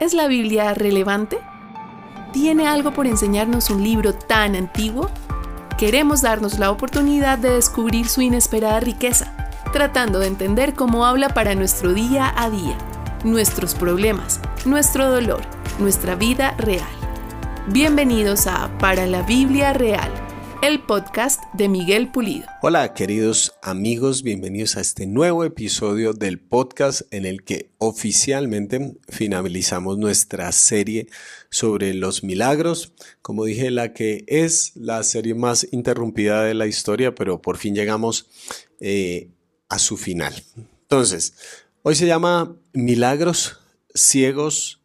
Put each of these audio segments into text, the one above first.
¿Es la Biblia relevante? ¿Tiene algo por enseñarnos un libro tan antiguo? Queremos darnos la oportunidad de descubrir su inesperada riqueza, tratando de entender cómo habla para nuestro día a día, nuestros problemas, nuestro dolor, nuestra vida real. Bienvenidos a Para la Biblia Real el podcast de Miguel Pulido. Hola queridos amigos, bienvenidos a este nuevo episodio del podcast en el que oficialmente finalizamos nuestra serie sobre los milagros. Como dije, la que es la serie más interrumpida de la historia, pero por fin llegamos eh, a su final. Entonces, hoy se llama Milagros, Ciegos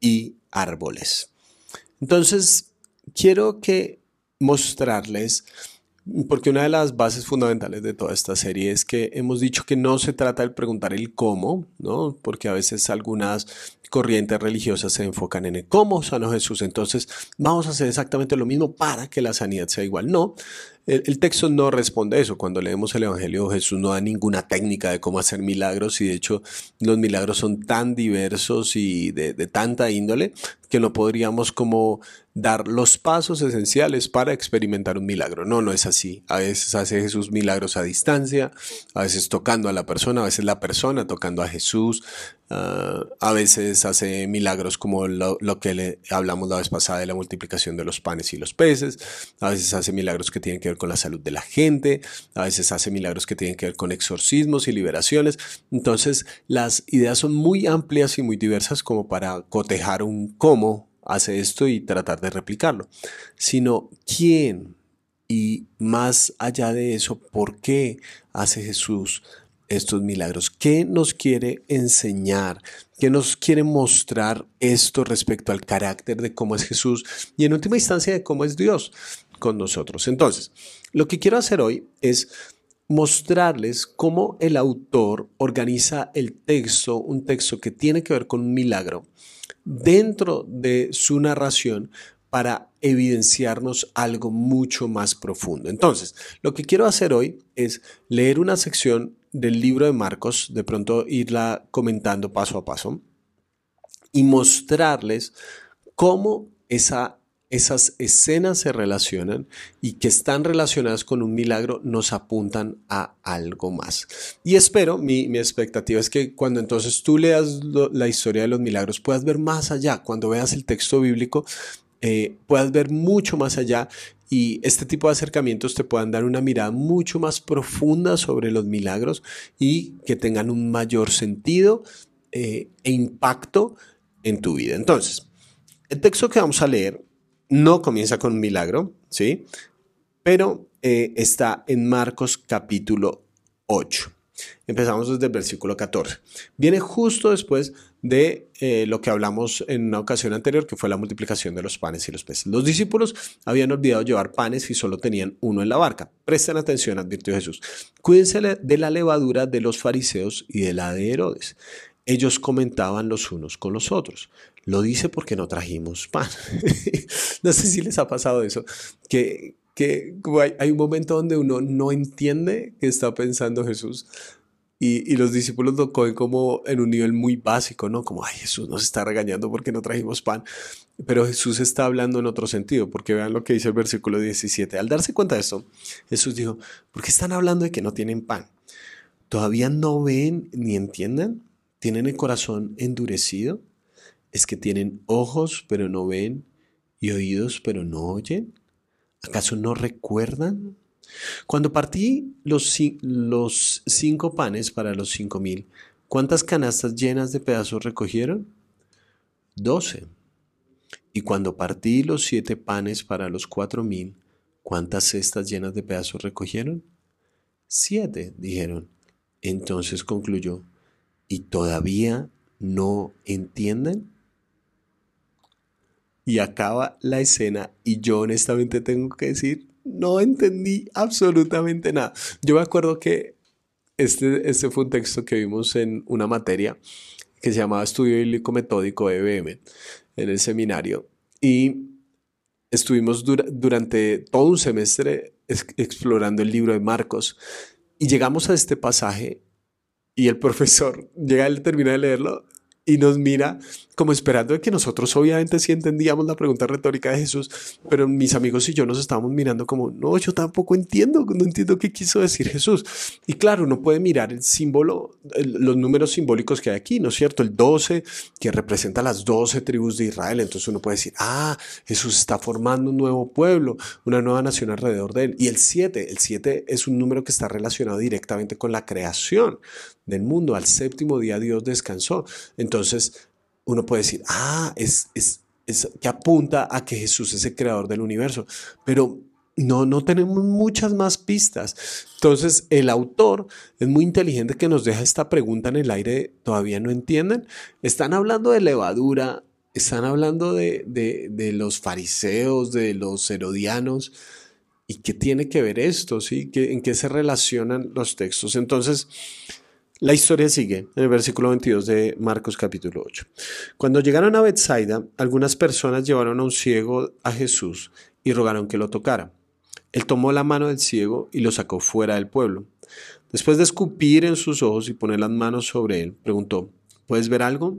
y Árboles. Entonces, quiero que mostrarles, porque una de las bases fundamentales de toda esta serie es que hemos dicho que no se trata de preguntar el cómo, ¿no? Porque a veces algunas corrientes religiosas se enfocan en el cómo sanó Jesús. Entonces, vamos a hacer exactamente lo mismo para que la sanidad sea igual. No, el, texto no responde eso. Cuando leemos el Evangelio, Jesús no da ninguna técnica de cómo hacer milagros y de hecho los milagros son tan diversos y de, de tanta índole que no podríamos como dar los pasos esenciales para experimentar un milagro. No, no es así. A veces hace Jesús milagros a distancia, a veces tocando a la persona, a veces la persona tocando a Jesús, uh, a veces hace milagros como lo, lo, que le hablamos la vez pasada de la multiplicación de los panes y los peces, a veces hace milagros que tienen que ver con la salud de la gente, a veces hace milagros que tienen que ver con exorcismos y liberaciones. Entonces, las ideas son muy amplias y muy diversas como para cotejar un cómo hace esto y tratar de replicarlo, sino quién y más allá de eso, por qué hace Jesús estos milagros, qué nos quiere enseñar, qué nos quiere mostrar esto respecto al carácter de cómo es Jesús y en última instancia de cómo es Dios con nosotros. Entonces, lo que quiero hacer hoy es mostrarles cómo el autor organiza el texto, un texto que tiene que ver con un milagro, dentro de su narración para evidenciarnos algo mucho más profundo. Entonces, lo que quiero hacer hoy es leer una sección del libro de Marcos, de pronto irla comentando paso a paso, y mostrarles cómo esa esas escenas se relacionan y que están relacionadas con un milagro nos apuntan a algo más. Y espero, mi, expectativa es que cuando entonces tú leas la historia de los milagros puedas ver más allá, cuando veas el texto bíblico eh, puedas ver mucho más allá y este tipo de acercamientos te puedan dar una mirada mucho más profunda sobre los milagros y que tengan un mayor sentido eh, e impacto en tu vida. Entonces, el texto que vamos a leer no comienza con un milagro, ¿sí? Pero eh, está en Marcos capítulo 8. Empezamos desde el versículo 14. Viene justo después de eh, lo que hablamos en una ocasión anterior, que fue la multiplicación de los panes y los peces. Los discípulos habían olvidado llevar panes y solo tenían uno en la barca. Presten atención, advirtió Jesús. Cuídense de la levadura de los fariseos y de la de Herodes. Ellos comentaban los unos con los otros. Lo dice porque no trajimos pan. no sé si les ha pasado eso, que, hay, un momento donde uno no entiende qué está pensando Jesús. Y, y, los discípulos lo cogen como en un nivel muy básico, ¿no? Como, ay, Jesús nos está regañando porque no trajimos pan. Pero Jesús está hablando en otro sentido, porque vean lo que dice el versículo 17. Al darse cuenta de esto, Jesús dijo, ¿por qué están hablando de que no tienen pan? ¿Todavía no ven ni entienden? ¿Tienen el corazón endurecido? ¿Es que tienen ojos pero no ven y oídos pero no oyen? ¿Acaso no recuerdan? Cuando partí los, cinco panes para los cinco mil, ¿cuántas canastas llenas de pedazos recogieron? Doce. Y cuando partí los siete panes para los cuatro mil, ¿cuántas cestas llenas de pedazos recogieron? Siete, dijeron. Entonces concluyó, ¿y todavía no entienden? y acaba la escena y yo honestamente tengo que decir, no entendí absolutamente nada. Yo me acuerdo que este, este fue un texto que vimos en una materia que se llamaba Estudio Bíblico Metódico EBM en el seminario y estuvimos durante todo un semestre explorando el libro de Marcos y llegamos a este pasaje y el profesor llega, él termina de leerlo y nos mira como esperando de que nosotros obviamente sí entendíamos la pregunta retórica de Jesús, pero mis amigos y yo nos estábamos mirando como, no, yo tampoco entiendo, no entiendo qué quiso decir Jesús. Y claro, uno puede mirar el símbolo, los números simbólicos que hay aquí, ¿no es cierto? El 12, que representa las 12 tribus de Israel, entonces uno puede decir, ah, Jesús está formando un nuevo pueblo, una nueva nación alrededor de él. Y el 7, el 7 es un número que está relacionado directamente con la creación del mundo. Al séptimo día Dios descansó. Entonces, uno puede decir, ah, es, es, es que apunta a que Jesús es el creador del universo, pero no, no tenemos muchas más pistas. Entonces, el autor es muy inteligente que nos deja esta pregunta en el aire, todavía no entienden. Están hablando de levadura, están hablando de, de, de los fariseos, de los herodianos. ¿Y qué tiene que ver esto? ¿sí? ¿En qué se relacionan los textos? Entonces, la historia sigue en el versículo 22 de Marcos capítulo 8. Cuando llegaron a Bethsaida, algunas personas llevaron a un ciego a Jesús y rogaron que lo tocara. Él tomó la mano del ciego y lo sacó fuera del pueblo. Después de escupir en sus ojos y poner las manos sobre él, preguntó, ¿puedes ver algo?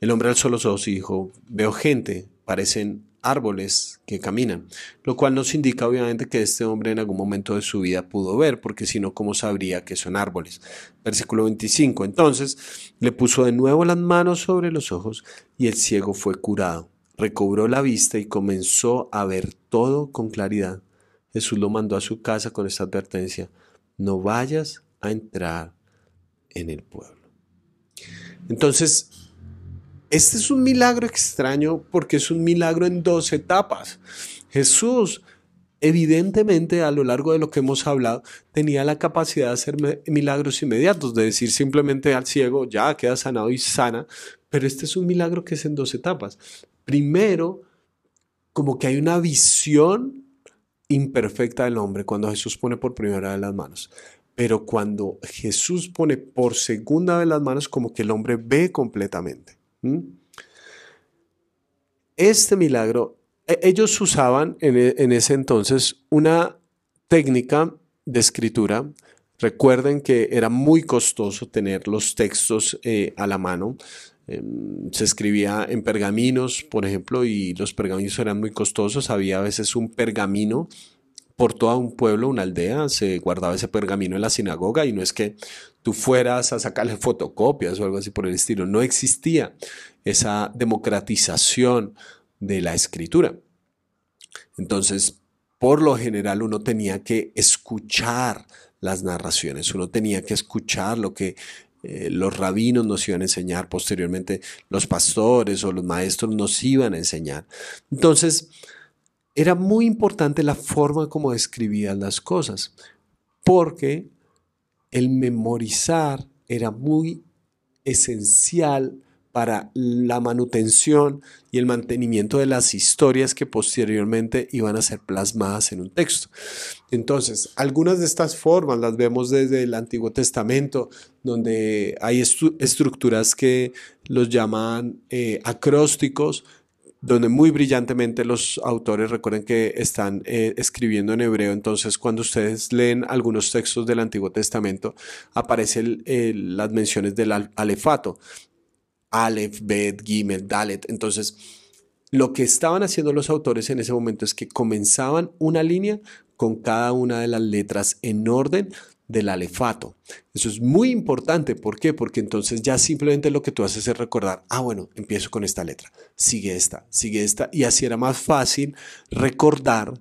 El hombre alzó los ojos y dijo, veo gente, parecen árboles que caminan, lo cual nos indica obviamente que este hombre en algún momento de su vida pudo ver, porque si no, ¿cómo sabría que son árboles? Versículo 25, entonces le puso de nuevo las manos sobre los ojos y el ciego fue curado, recobró la vista y comenzó a ver todo con claridad. Jesús lo mandó a su casa con esta advertencia, no vayas a entrar en el pueblo. Entonces, este es un milagro extraño porque es un milagro en dos etapas. Jesús, evidentemente, a lo largo de lo que hemos hablado, tenía la capacidad de hacer milagros inmediatos, de decir simplemente al ciego, ya queda sanado y sana, pero este es un milagro que es en dos etapas. Primero, como que hay una visión imperfecta del hombre cuando Jesús pone por primera vez las manos. Pero cuando Jesús pone por segunda vez las manos, como que el hombre ve completamente. ¿Mm? Este milagro, e, ellos usaban e, en, ese entonces una técnica de escritura. Recuerden que era muy costoso tener los textos eh, a la mano. Em, se escribía en pergaminos, por ejemplo, y los pergaminos eran muy costosos. Había a veces un pergamino por todo un pueblo, una aldea, se guardaba ese pergamino en la sinagoga y no es que tú fueras a sacarle fotocopias o algo así por el estilo, no existía esa democratización de la escritura. Entonces, por lo general uno tenía que escuchar las narraciones, uno tenía que escuchar lo que eh, los rabinos nos iban a enseñar, posteriormente los pastores o los maestros nos iban a enseñar. Entonces, era muy importante la forma como escribían las cosas, porque el memorizar era muy esencial para la manutención y el mantenimiento de las historias que posteriormente iban a ser plasmadas en un texto. Entonces, algunas de estas formas las vemos desde el Antiguo Testamento, donde hay estructuras que los llaman eh, acrósticos, donde muy brillantemente los autores recuerden que están eh, escribiendo en hebreo, entonces cuando ustedes leen algunos textos del Antiguo Testamento aparecen las menciones del alefato, Aleph, Bet, Gimel, Dalet, entonces lo que estaban haciendo los autores en ese momento es que comenzaban una línea con cada una de las letras en orden del alefato. Eso es muy importante. ¿Por qué? Porque entonces ya simplemente lo que tú haces es recordar, ah, bueno, empiezo con esta letra, sigue esta, sigue esta, y así era más fácil recordar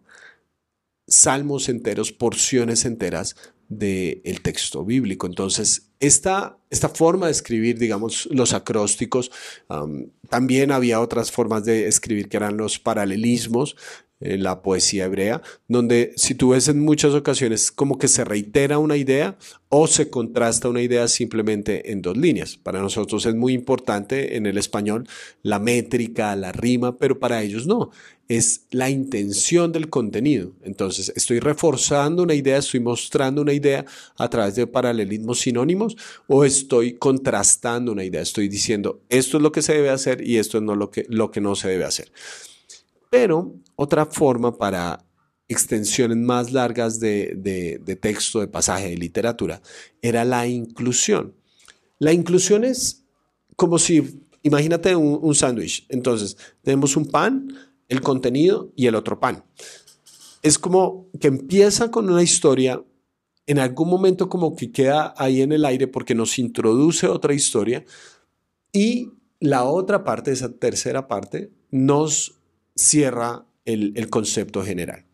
salmos enteros, porciones enteras del texto bíblico. Entonces, esta, esta forma de escribir, digamos, los acrósticos, también había otras formas de escribir que eran los paralelismos, en la poesía hebrea, donde si tú ves en muchas ocasiones como que se reitera una idea o se contrasta una idea simplemente en dos líneas. Para nosotros es muy importante en el español la métrica, la rima, pero para ellos no, es la intención del contenido. Entonces, estoy reforzando una idea, estoy mostrando una idea a través de paralelismos sinónimos o estoy contrastando una idea, estoy diciendo esto es lo que se debe hacer y esto es no lo que, lo que no se debe hacer. Pero otra forma para extensiones más largas de, texto, de pasaje, de literatura, era la inclusión. La inclusión es como si imagínate un, un sándwich. Entonces, tenemos un pan, el contenido y el otro pan. Es como que empieza con una historia, en algún momento como que queda ahí en el aire porque nos introduce otra historia y la otra parte, esa tercera parte, nos cierra el, el concepto general.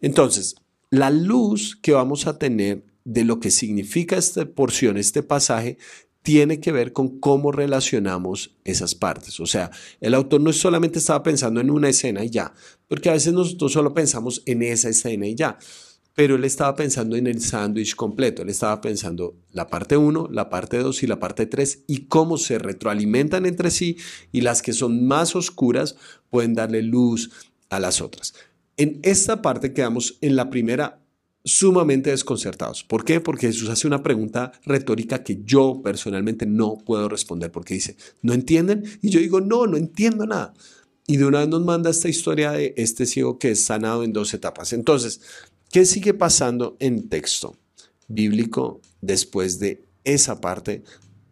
Entonces, la luz que vamos a tener de lo que significa esta porción, este pasaje, tiene que ver con cómo relacionamos esas partes. O sea, el autor no solamente estaba pensando en una escena y ya, porque a veces nosotros solo pensamos en esa escena y ya, pero él estaba pensando en el sándwich completo, él estaba pensando la parte 1, la parte 2 y la parte 3 y cómo se retroalimentan entre sí y las que son más oscuras pueden darle luz a las otras. En esta parte quedamos en la primera sumamente desconcertados. ¿Por qué? Porque Jesús hace una pregunta retórica que yo personalmente no puedo responder porque dice, ¿no entienden? Y yo digo, no, no entiendo nada. Y de una vez nos manda esta historia de este ciego que es sanado en dos etapas. Entonces, ¿qué sigue pasando en texto bíblico después de esa parte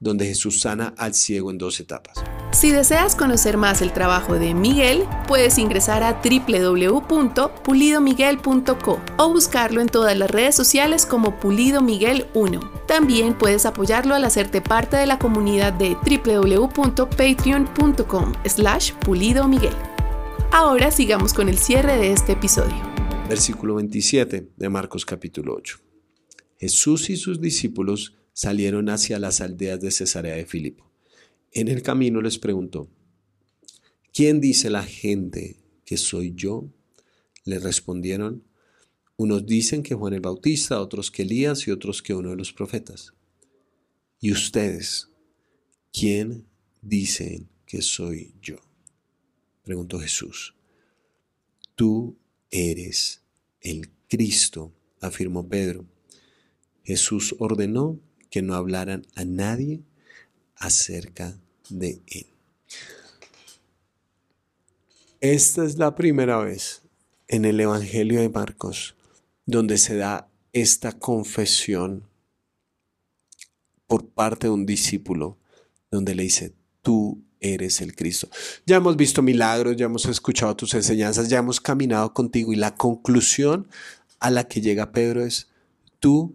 donde Jesús sana al ciego en dos etapas? Si deseas conocer más el trabajo de Miguel, puedes ingresar a www.pulidomiguel.co o buscarlo en todas las redes sociales como Pulido Miguel 1. También puedes apoyarlo al hacerte parte de la comunidad de www.patreon.com slash Pulido Miguel. Ahora sigamos con el cierre de este episodio. Versículo 27 de Marcos capítulo 8. Jesús y sus discípulos salieron hacia las aldeas de Cesarea de Filipo. En el camino les preguntó, ¿quién dice la gente que soy yo? Le respondieron, unos dicen que Juan el Bautista, otros que Elías y otros que uno de los profetas. ¿Y ustedes, quién dicen que soy yo? Preguntó Jesús. Tú eres el Cristo, afirmó Pedro. Jesús ordenó que no hablaran a nadie acerca de Él. Esta es la primera vez en el Evangelio de Marcos donde se da esta confesión por parte de un discípulo, donde le dice, tú eres el Cristo. Ya hemos visto milagros, ya hemos escuchado tus enseñanzas, ya hemos caminado contigo y la conclusión a la que llega Pedro es, tú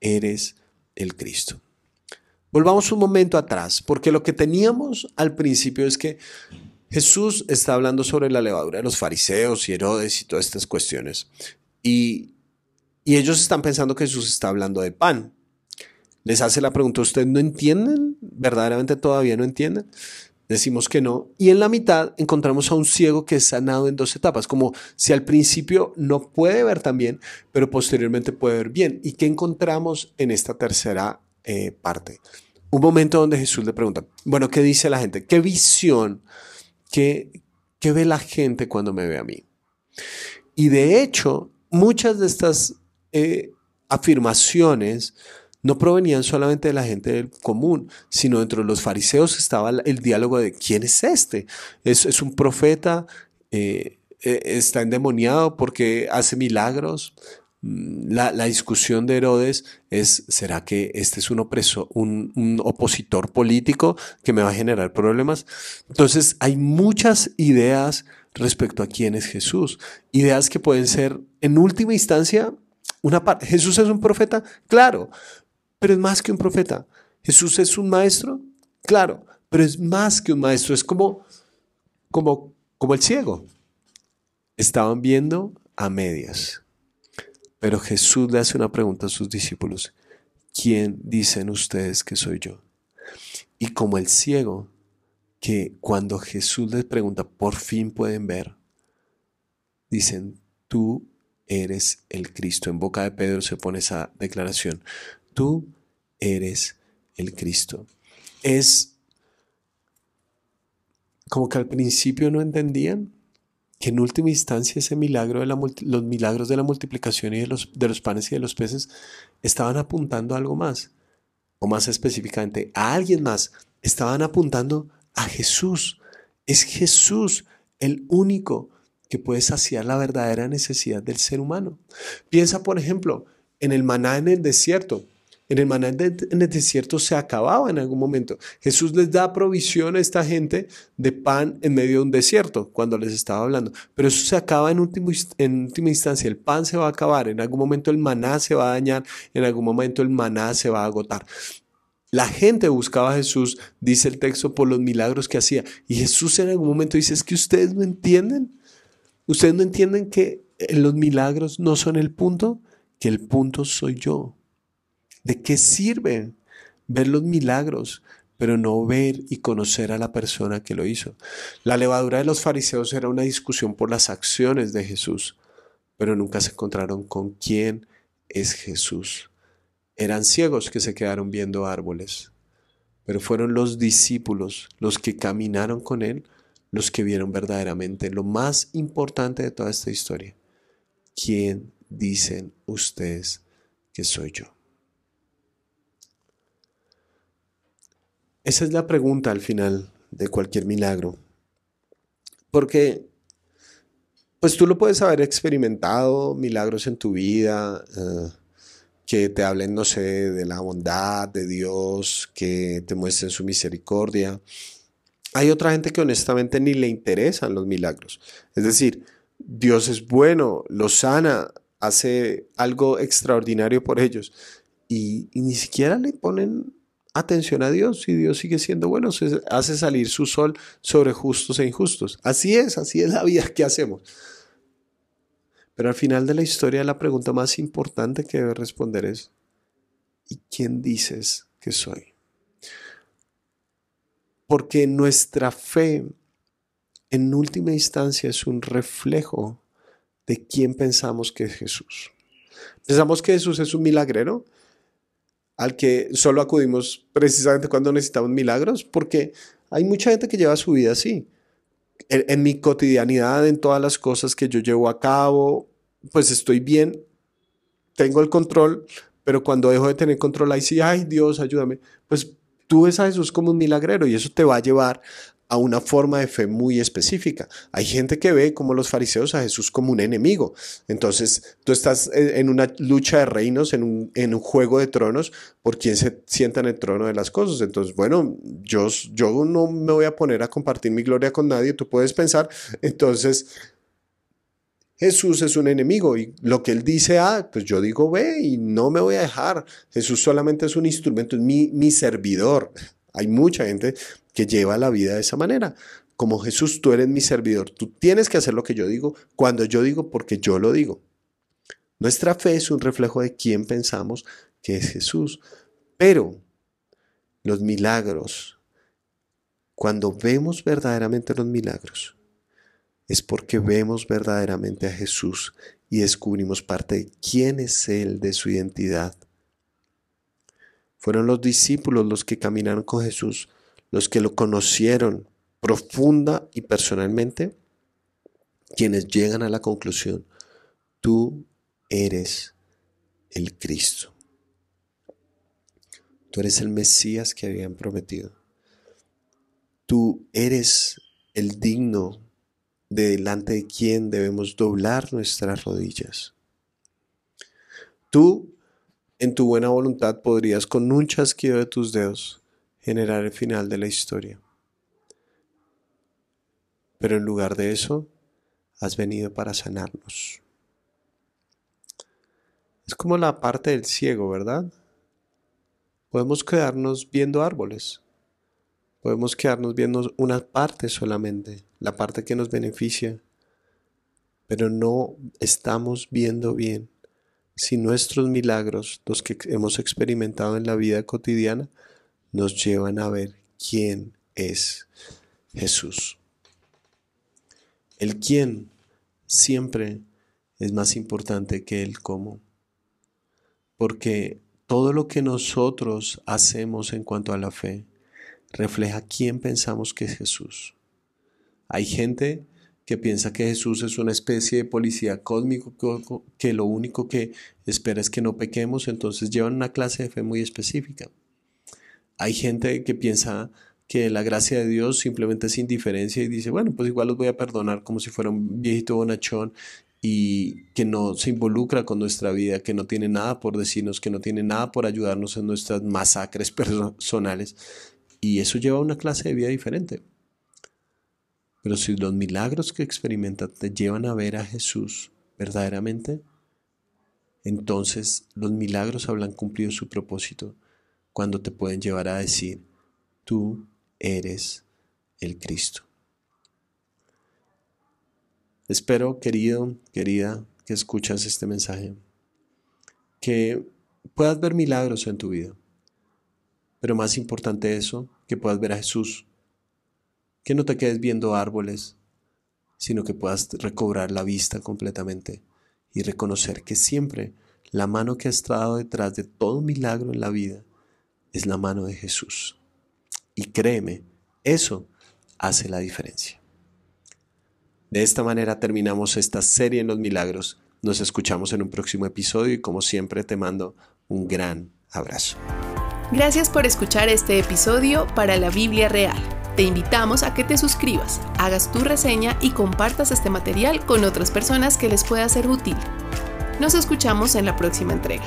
eres el Cristo. Volvamos un momento atrás, porque lo que teníamos al principio es que Jesús está hablando sobre la levadura de los fariseos y Herodes y todas estas cuestiones. Y, y ellos están pensando que Jesús está hablando de pan. Les hace la pregunta, ¿ustedes no entienden? ¿Verdaderamente todavía no entienden? Decimos que no. Y en la mitad encontramos a un ciego que es sanado en dos etapas, como si al principio no puede ver tan bien, pero posteriormente puede ver bien. ¿Y qué encontramos en esta tercera eh, parte? un momento donde Jesús le pregunta, bueno, ¿qué dice la gente? ¿Qué visión? ¿Qué, qué ve la gente cuando me ve a mí? Y de hecho, muchas de estas eh, afirmaciones no provenían solamente de la gente común, sino dentro de los fariseos estaba el diálogo de quién es este. Es, es un profeta, eh, eh, está endemoniado porque hace milagros, Mm, la, discusión de Herodes es, ¿será que este es un, un, opositor político que me va a generar problemas? Entonces, hay muchas ideas respecto a quién es Jesús. Ideas que pueden ser, en última instancia, una parte. ¿Jesús es un profeta? Claro, pero es más que un profeta. ¿Jesús es un maestro? Claro, pero es más que un maestro. Es como, como, como el ciego. Estaban viendo a medias pero Jesús le hace una pregunta a sus discípulos. ¿Quién dicen ustedes que soy yo? Y como el ciego, que cuando Jesús les pregunta, por fin pueden ver, dicen, tú eres el Cristo. En boca de Pedro se pone esa declaración. Tú eres el Cristo. Es como que al principio no entendían, que en última instancia ese milagro de los milagros de la multiplicación y de los, de los panes y de los peces estaban apuntando a algo más, o más específicamente a alguien más, estaban apuntando a Jesús. Es Jesús el único que puede saciar la verdadera necesidad del ser humano. Piensa, por ejemplo, en el maná en el desierto. En el maná en el desierto se acababa en algún momento. Jesús les da provisión a esta gente de pan en medio de un desierto cuando les estaba hablando. Pero eso se acaba en, en última instancia. El pan se va a acabar. En algún momento el maná se va a dañar. En algún momento el maná se va a agotar. La gente buscaba a Jesús, dice el texto, por los milagros que hacía. Y Jesús en algún momento dice, es que ustedes no entienden. Ustedes no entienden que los milagros no son el punto, que el punto soy yo. ¿De qué sirve ver los milagros, pero no ver y conocer a la persona que lo hizo? La levadura de los fariseos era una discusión por las acciones de Jesús, pero nunca se encontraron con quién es Jesús. Eran ciegos que se quedaron viendo árboles, pero fueron los discípulos los que caminaron con él, los que vieron verdaderamente lo más importante de toda esta historia. ¿Quién dicen ustedes que soy yo? Esa es la pregunta al final de cualquier milagro. Porque, pues tú lo puedes haber experimentado, milagros en tu vida, eh, que te hablen, no sé, de la bondad de Dios, que te muestren su misericordia. Hay otra gente que honestamente ni le interesan los milagros. Es decir, Dios es bueno, los sana, hace algo extraordinario por ellos. Y, y, ni siquiera le ponen atención a Dios y Dios sigue siendo bueno, se hace salir su sol sobre justos e injustos. Así es, así es la vida que hacemos. Pero al final de la historia la pregunta más importante que debe responder es, ¿y quién dices que soy? Porque nuestra fe en última instancia es un reflejo de quién pensamos que es Jesús. Pensamos que Jesús es un milagrero, al que solo acudimos precisamente cuando necesitamos milagros, porque hay mucha gente que lleva su vida así. En, mi cotidianidad, en todas las cosas que yo llevo a cabo, pues estoy bien, tengo el control, pero cuando dejo de tener control, ahí sí, ay Dios, ayúdame, pues tú ves a Jesús como un milagrero y eso te va a llevar a una forma de fe muy específica. Hay gente que ve como los fariseos a Jesús como un enemigo. Entonces, tú estás en una lucha de reinos, en un, juego de tronos, por quien se sienta en el trono de las cosas. Entonces, bueno, yo, no me voy a poner a compartir mi gloria con nadie, tú puedes pensar. Entonces, Jesús es un enemigo y lo que él dice, ah, pues yo digo, ve y no me voy a dejar. Jesús solamente es un instrumento, es mi servidor. Hay mucha gente que lleva la vida de esa manera. Como Jesús, tú eres mi servidor. Tú tienes que hacer lo que yo digo cuando yo digo porque yo lo digo. Nuestra fe es un reflejo de quién pensamos que es Jesús. Pero los milagros, cuando vemos verdaderamente los milagros, es porque vemos verdaderamente a Jesús y descubrimos parte de quién es Él, de su identidad. Fueron los discípulos los que caminaron con Jesús los que lo conocieron profunda y personalmente, quienes llegan a la conclusión, tú eres el Cristo. Tú eres el Mesías que habían prometido. Tú eres el digno de delante de quien debemos doblar nuestras rodillas. Tú, en tu buena voluntad, podrías con un chasquido de tus dedos generar el final de la historia. Pero en lugar de eso, has venido para sanarnos. Es como la parte del ciego, ¿verdad? Podemos quedarnos viendo árboles. Podemos quedarnos viendo una parte solamente, la parte que nos beneficia. Pero no estamos viendo bien si nuestros milagros, los que hemos experimentado en la vida cotidiana, nos llevan a ver quién es Jesús. El quién siempre es más importante que el cómo, porque todo lo que nosotros hacemos en cuanto a la fe refleja quién pensamos que es Jesús. Hay gente que piensa que Jesús es una especie de policía cósmico que lo único que espera es que no pequemos, entonces llevan una clase de fe muy específica. Hay gente que piensa que la gracia de Dios simplemente es indiferencia y dice, bueno, pues igual los voy a perdonar como si fuera un viejito bonachón y que no se involucra con nuestra vida, que no tiene nada por decirnos, que no tiene nada por ayudarnos en nuestras masacres personales. Y eso lleva a una clase de vida diferente. Pero si los milagros que experimentas te llevan a ver a Jesús verdaderamente, entonces los milagros habrán cumplido su propósito cuando te pueden llevar a decir, tú eres el Cristo. Espero, querido, querida, que escuchas este mensaje, que puedas ver milagros en tu vida, pero más importante eso, que puedas ver a Jesús, que no te quedes viendo árboles, sino que puedas recobrar la vista completamente y reconocer que siempre la mano que ha estado detrás de todo milagro en la vida es la mano de Jesús. Y créeme, eso hace la diferencia. De esta manera terminamos esta serie en los milagros. Nos escuchamos en un próximo episodio y como siempre te mando un gran abrazo. Gracias por escuchar este episodio para la Biblia Real. Te invitamos a que te suscribas, hagas tu reseña y compartas este material con otras personas que les pueda ser útil. Nos escuchamos en la próxima entrega.